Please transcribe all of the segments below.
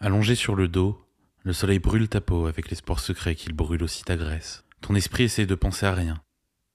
Allongé sur le dos, le soleil brûle ta peau avec l'espoir secret qu'il brûle aussi ta graisse. Ton esprit essaie de penser à rien.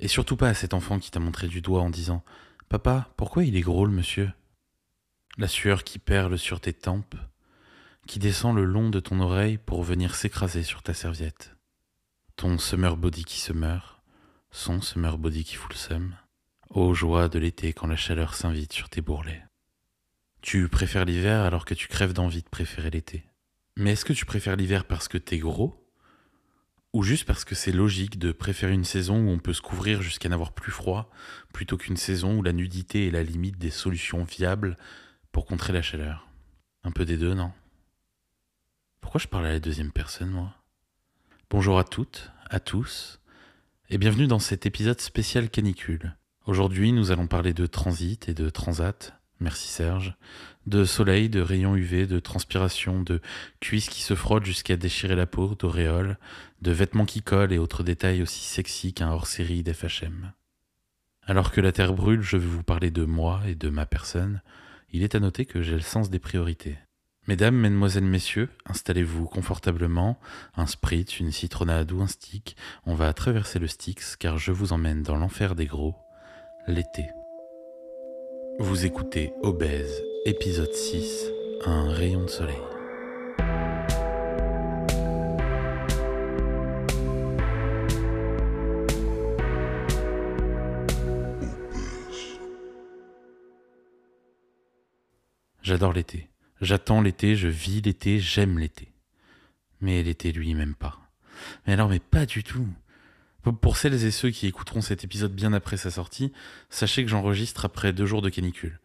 Et surtout pas à cet enfant qui t'a montré du doigt en disant Papa, pourquoi il est gros monsieur? La sueur qui perle sur tes tempes, qui descend le long de ton oreille pour venir s'écraser sur ta serviette. Ton summer body qui se meurt, son summer body qui fout le seum. Ô joie de l'été quand la chaleur s'invite sur tes bourrelets. Tu préfères l'hiver alors que tu crèves d'envie de préférer l'été. Mais est-ce que tu préfères l'hiver parce que t'es gros Ou juste parce que c'est logique de préférer une saison où on peut se couvrir jusqu'à n'avoir plus froid, plutôt qu'une saison où la nudité est la limite des solutions viables pour contrer la chaleur? Un peu des deux, non? Pourquoi je parle à la deuxième personne, moi? Bonjour à toutes, à tous, et bienvenue dans cet épisode spécial canicule. Aujourd'hui, nous allons parler de transit et de transat, merci Serge, de soleil, de rayons UV, de transpiration, de cuisses qui se frottent jusqu'à déchirer la peau, d'auréoles, de vêtements qui collent et autres détails aussi sexy qu'un hors-série d'FHM. Alors que la Terre brûle, je vais vous parler de moi et de ma personne. Il est à noter que j'ai le sens des priorités. Mesdames, mesdemoiselles, messieurs, installez-vous confortablement, un spritz, une citronnade ou un stick. On va traverser le Styx car je vous emmène dans l'enfer des gros l'été. Vous écoutez Obèse, épisode 6, un rayon de soleil. J'adore l'été. J'attends l'été, je vis l'été, j'aime l'été. Mais l'été, lui, m'aime pas. Mais alors, mais pas du tout. Pour celles et ceux qui écouteront cet épisode bien après sa sortie, sachez que j'enregistre après deux jours de canicule.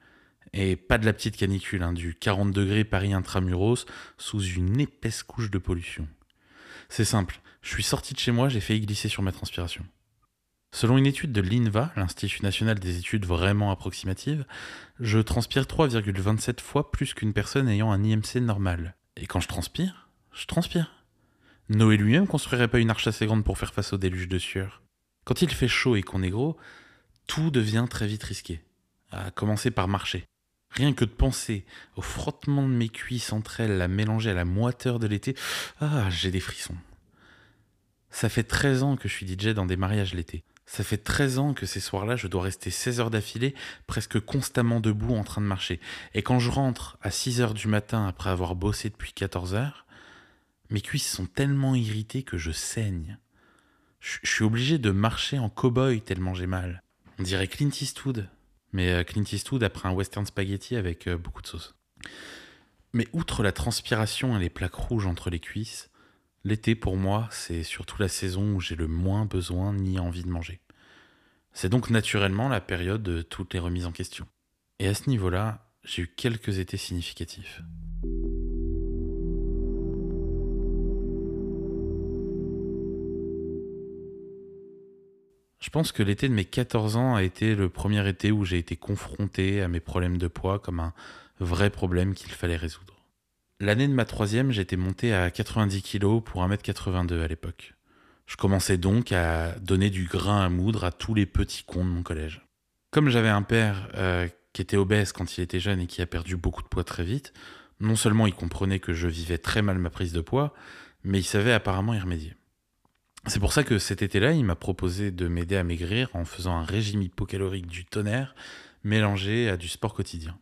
Et pas de la petite canicule, hein, du 40 degrés Paris intramuros sous une épaisse couche de pollution. C'est simple, je suis sorti de chez moi, j'ai failli glisser sur ma transpiration. Selon une étude de l'INVA, l'Institut national des études vraiment approximatives, je transpire 3,27 fois plus qu'une personne ayant un IMC normal. Et quand je transpire, je transpire. Noé lui-même construirait pas une arche assez grande pour faire face au déluge de sueur. Quand il fait chaud et qu'on est gros, tout devient très vite risqué. À commencer par marcher. Rien que de penser au frottement de mes cuisses entre elles, à mélanger à la moiteur de l'été, ah, j'ai des frissons. Ça fait 13 ans que je suis DJ dans des mariages l'été. Ça fait 13 ans que ces soirs-là, je dois rester 16 heures d'affilée, presque constamment debout en train de marcher. Et quand je rentre à 6 heures du matin après avoir bossé depuis 14 heures, mes cuisses sont tellement irritées que je saigne. Je suis obligé de marcher en cow-boy tellement j'ai mal. On dirait Clint Eastwood. Mais euh, Clint Eastwood après un western spaghetti avec euh, beaucoup de sauce. Mais outre la transpiration et les plaques rouges entre les cuisses, l'été pour moi, c'est surtout la saison où j'ai le moins besoin ni envie de manger. C'est donc naturellement la période de toutes les remises en question. Et à ce niveau-là, j'ai eu quelques étés significatifs. Pense que l'été de mes 14 ans a été le premier été où j'ai été confronté à mes problèmes de poids comme un vrai problème qu'il fallait résoudre. L'année de ma troisième, j'étais monté à 90 kg pour 1m82 à l'époque. Je commençais donc à donner du grain à moudre à tous les petits cons de mon collège. Comme j'avais un père euh, qui était obèse quand il était jeune et qui a perdu beaucoup de poids très vite, non seulement il comprenait que je vivais très mal ma prise de poids, mais il savait apparemment y remédier. C'est pour ça que cet été-là, il m'a proposé de m'aider à maigrir en faisant un régime hypocalorique du tonnerre mélangé à du sport quotidien.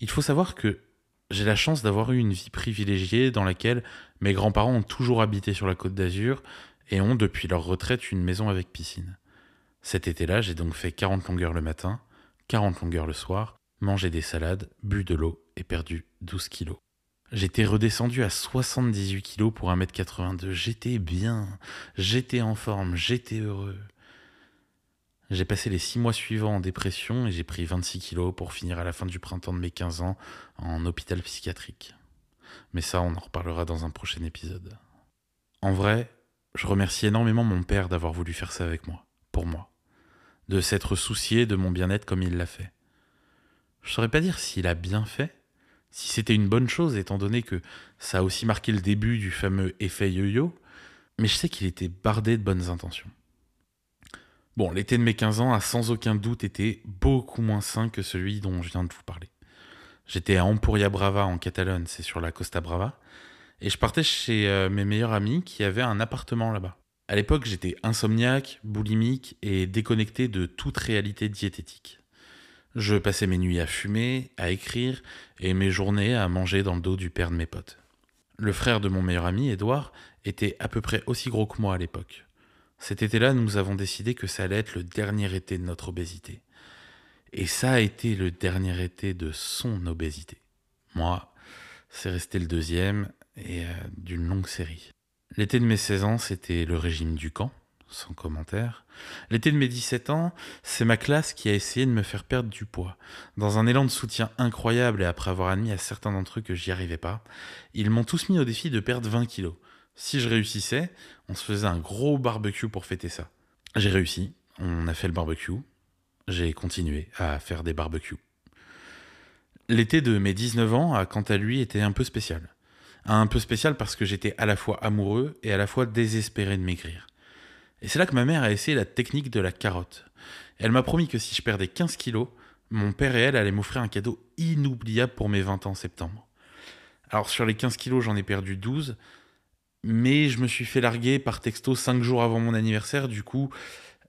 Il faut savoir que j'ai la chance d'avoir eu une vie privilégiée dans laquelle mes grands-parents ont toujours habité sur la côte d'Azur et ont depuis leur retraite une maison avec piscine. Cet été-là, j'ai donc fait 40 longueurs le matin, 40 longueurs le soir, mangé des salades, bu de l'eau et perdu 12 kilos. J'étais redescendu à 78 kilos pour 1m82. J'étais bien, j'étais en forme, j'étais heureux. J'ai passé les 6 mois suivants en dépression et j'ai pris 26 kilos pour finir à la fin du printemps de mes 15 ans en hôpital psychiatrique. Mais ça, on en reparlera dans un prochain épisode. En vrai, je remercie énormément mon père d'avoir voulu faire ça avec moi, pour moi, de s'être soucié de mon bien-être comme il l'a fait. Je saurais pas dire s'il a bien fait, si c'était une bonne chose, étant donné que ça a aussi marqué le début du fameux effet yo-yo, mais je sais qu'il était bardé de bonnes intentions. Bon, l'été de mes 15 ans a sans aucun doute été beaucoup moins sain que celui dont je viens de vous parler. J'étais à Empuria Brava en Catalogne, c'est sur la Costa Brava, et je partais chez euh, mes meilleurs amis qui avaient un appartement là-bas. À l'époque, j'étais insomniaque, boulimique et déconnecté de toute réalité diététique. Je passais mes nuits à fumer, à écrire, et mes journées à manger dans le dos du père de mes potes. Le frère de mon meilleur ami, Edouard, était à peu près aussi gros que moi à l'époque. Cet été-là, nous avons décidé que ça allait être le dernier été de notre obésité. Et ça a été le dernier été de son obésité. Moi, c'est resté le deuxième et euh, d'une longue série. L'été de mes 16 ans, c'était le régime du camp, sans commentaire. L'été de mes 17 ans, c'est ma classe qui a essayé de me faire perdre du poids. Dans un élan de soutien incroyable et après avoir admis à certains d'entre eux que j'y arrivais pas, ils m'ont tous mis au défi de perdre 20 kilos. Si je réussissais, on se faisait un gros barbecue pour fêter ça. J'ai réussi, on a fait le barbecue, j'ai continué à faire des barbecues. L'été de mes 19 ans a quant à lui été un peu spécial. Un peu spécial parce que j'étais à la fois amoureux et à la fois désespéré de maigrir. Et c'est là que ma mère a essayé la technique de la carotte. Elle m'a promis que si je perdais 15 kilos, mon père et elle allaient m'offrir un cadeau inoubliable pour mes 20 ans en septembre. Alors sur les 15 kilos, j'en ai perdu 12, mais je me suis fait larguer par texto 5 jours avant mon anniversaire, du coup,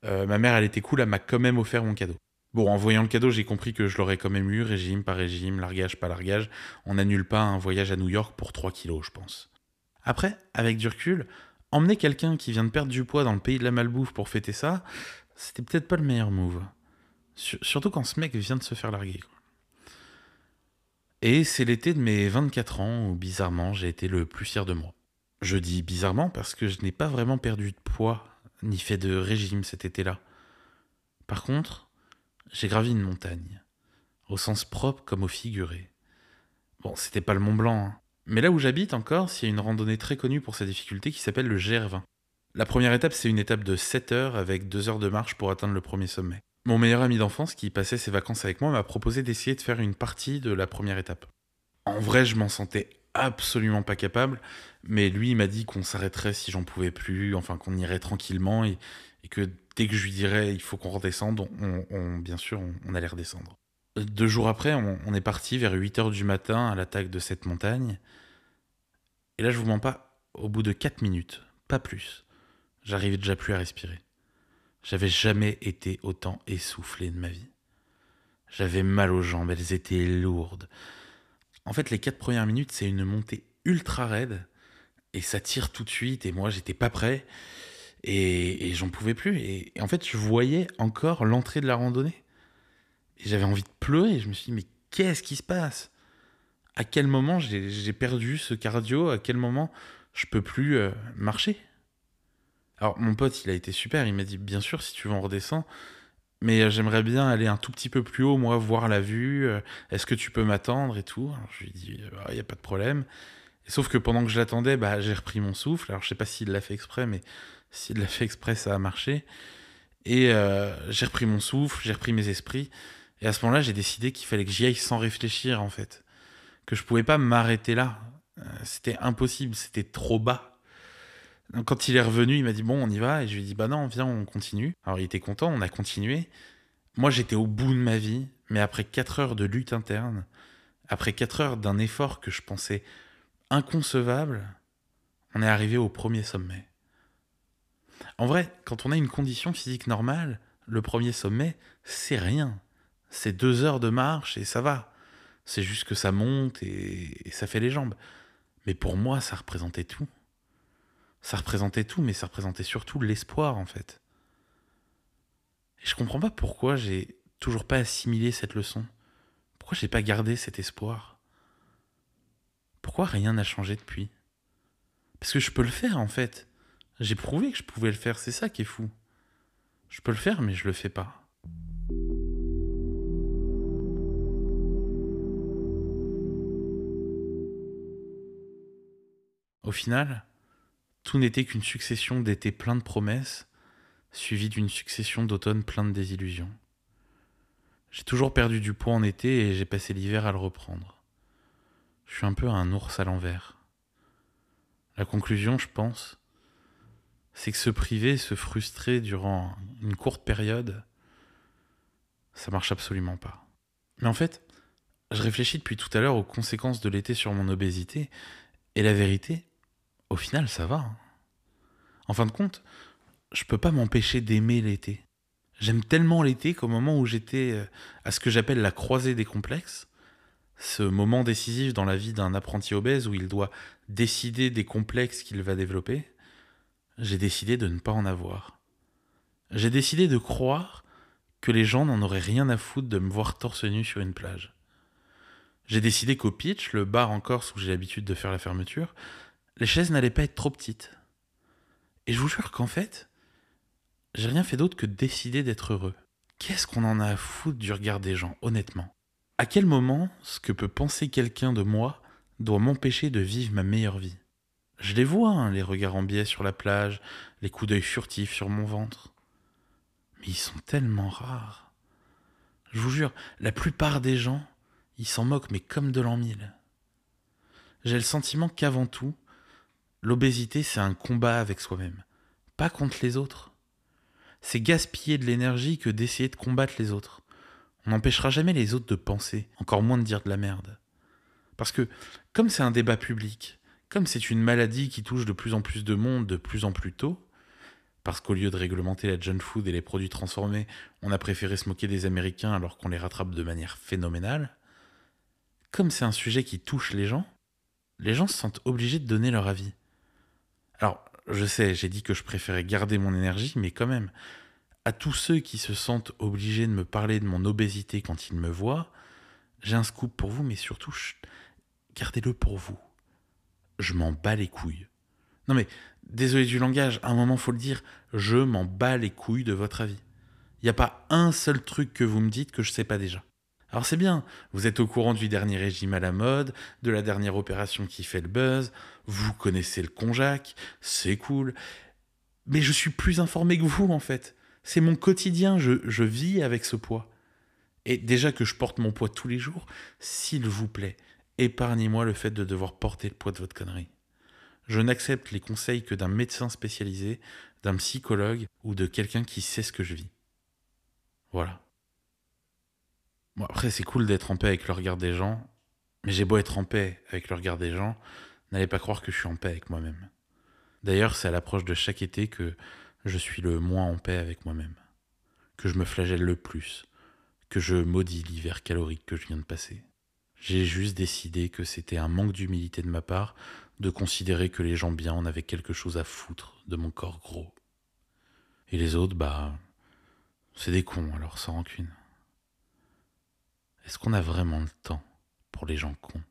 euh, ma mère, elle était cool, elle m'a quand même offert mon cadeau. Bon, en voyant le cadeau, j'ai compris que je l'aurais quand même eu, régime par régime, largage par largage. On n'annule pas un voyage à New York pour 3 kilos, je pense. Après, avec du recul, emmener quelqu'un qui vient de perdre du poids dans le pays de la malbouffe pour fêter ça, c'était peut-être pas le meilleur move. surtout quand ce mec vient de se faire larguer. Et c'est l'été de mes 24 ans où, bizarrement, j'ai été le plus fier de moi. Je dis bizarrement parce que je n'ai pas vraiment perdu de poids ni fait de régime cet été-là. Par contre, j'ai gravi une montagne, au sens propre comme au figuré. Bon, c'était pas le Mont Blanc, hein. Mais là où j'habite encore, il y a une randonnée très connue pour sa difficulté qui s'appelle le GR20. La première étape, c'est une étape de 7 heures avec 2 heures de marche pour atteindre le premier sommet. Mon meilleur ami d'enfance qui passait ses vacances avec moi m'a proposé d'essayer de faire une partie de la première étape. En vrai, je m'en sentais absolument pas capable, mais lui, il m'a dit qu'on s'arrêterait si j'en pouvais plus, enfin qu'on irait tranquillement et, que dès que je lui dirais il faut qu'on redescende, bien sûr, on, allait redescendre. Deux jours après, on, est parti vers 8 heures du matin à l'attaque de cette montagne. Et là, je vous mens pas, au bout de 4 minutes, pas plus, j'arrivais déjà plus à respirer. J'avais jamais été autant essoufflé de ma vie. J'avais mal aux jambes, elles étaient lourdes. En fait, les 4 premières minutes, c'est une montée ultra raide et ça tire tout de suite et moi j'étais pas prêt et, j'en pouvais plus et, en fait je voyais encore l'entrée de la randonnée et j'avais envie de pleurer. Je me suis dit mais qu'est-ce qui se passe? À quel moment j'ai perdu ce cardio? À quel moment je peux plus euh, marcher? Alors mon pote il a été super. Il m'a dit bien sûr si tu veux on redescend. Mais euh, j'aimerais bien aller un tout petit peu plus haut moi voir la vue. Euh, est-ce que tu peux m'attendre et tout? Alors, je lui ai dit il n'y a pas de problème. Sauf que pendant que je l'attendais, bah, j'ai repris mon souffle. Alors je sais pas s'il l'a fait exprès, mais s'il l'a fait exprès, ça a marché. Et j'ai repris mon souffle, j'ai repris mes esprits. Et à ce moment-là, j'ai décidé qu'il fallait que j'y aille sans réfléchir, en fait. Que je pouvais pas m'arrêter là. Euh, c'était impossible, c'était trop bas. Quand il est revenu, il m'a dit bon, on y va. Et je lui ai dit bah non, viens, on continue. Alors il était content, on a continué. Moi, j'étais au bout de ma vie, mais après 4 heures de lutte interne, après 4 heures d'un effort que je pensais inconcevable, on est arrivé au premier sommet. En vrai, quand on a une condition physique normale, le premier sommet, c'est rien. C'est deux heures de marche et ça va. C'est juste que ça monte et, ça fait les jambes. Mais pour moi, ça représentait tout. Ça représentait tout, mais ça représentait surtout l'espoir, en fait. Et je comprends pas pourquoi j'ai toujours pas assimilé cette leçon. Pourquoi j'ai pas gardé cet espoir? Pourquoi rien n'a changé depuis? Parce que je peux le faire en fait. J'ai prouvé que je pouvais le faire, c'est ça qui est fou. Je peux le faire, mais je le fais pas. Au final, tout n'était qu'une succession d'étés pleins de promesses, suivie d'une succession d'automnes pleins de désillusions. J'ai toujours perdu du poids en été et j'ai passé l'hiver à le reprendre. Je suis un peu un ours à l'envers. La conclusion, je pense, c'est que se priver, se frustrer durant une courte période, ça marche absolument pas. Mais en fait, Je réfléchis depuis tout à l'heure aux conséquences de l'été sur mon obésité, et la vérité, au final, ça va. hein. En fin de compte, je peux pas m'empêcher d'aimer l'été. J'aime tellement l'été qu'au moment où j'étais euh, à ce que j'appelle la croisée des complexes, ce moment décisif dans la vie d'un apprenti obèse où il doit décider des complexes qu'il va développer, j'ai décidé de ne pas en avoir. J'ai décidé de croire que les gens n'en auraient rien à foutre de me voir torse nu sur une plage. J'ai décidé qu'au pitch, le bar en Corse où j'ai l'habitude de faire la fermeture, les chaises n'allaient pas être trop petites. Et je vous jure qu'en fait, j'ai rien fait d'autre que décider d'être heureux. Qu'est-ce qu'on en a à foutre du regard des gens, honnêtement? À quel moment ce que peut penser quelqu'un de moi doit m'empêcher de vivre ma meilleure vie? Je les vois, hein, les regards en biais sur la plage, les coups d'œil furtifs sur mon ventre. Mais ils sont tellement rares. Je vous jure, la plupart des gens, ils s'en moquent, mais comme de l'an mille. J'ai le sentiment qu'avant tout, l'obésité, c'est un combat avec soi-même, pas contre les autres. C'est gaspiller de l'énergie que d'essayer de combattre les autres. On n'empêchera jamais les autres de penser, encore moins de dire de la merde. Parce que, comme c'est un débat public, comme c'est une maladie qui touche de plus en plus de monde de plus en plus tôt, parce qu'au lieu de réglementer la junk food et les produits transformés, on a préféré se moquer des Américains alors qu'on les rattrape de manière phénoménale, comme c'est un sujet qui touche les gens, les gens se sentent obligés de donner leur avis. Alors, je sais, j'ai dit que je préférais garder mon énergie, mais quand même, à tous ceux qui se sentent obligés de me parler de mon obésité quand ils me voient, j'ai un scoop pour vous, mais surtout, gardez-le pour vous. Je m'en bats les couilles. Non mais, désolé du langage, à un moment faut le dire, je m'en bats les couilles de votre avis. Il n'y a pas un seul truc que vous me dites que je sais pas déjà. Alors c'est bien, vous êtes au courant du dernier régime à la mode, de la dernière opération qui fait le buzz, vous connaissez le conjac, c'est cool. Mais je suis plus informé que vous en fait. C'est mon quotidien, je, je vis avec ce poids. Et déjà que je porte mon poids tous les jours, s'il vous plaît, épargnez-moi le fait de devoir porter le poids de votre connerie. Je n'accepte les conseils que d'un médecin spécialisé, d'un psychologue ou de quelqu'un qui sait ce que je vis. Voilà. Bon, après, c'est cool d'être en paix avec le regard des gens, mais j'ai beau être en paix avec le regard des gens, n'allez pas croire que je suis en paix avec moi-même. D'ailleurs, c'est à l'approche de chaque été que je suis le moins en paix avec moi-même, que je me flagelle le plus, que je maudis l'hiver calorique que je viens de passer. J'ai juste décidé que c'était un manque d'humilité de ma part de considérer que les gens bien en avaient quelque chose à foutre de mon corps gros. Et les autres, bah, c'est des cons, alors sans rancune. Est-ce qu'on a vraiment le temps pour les gens cons?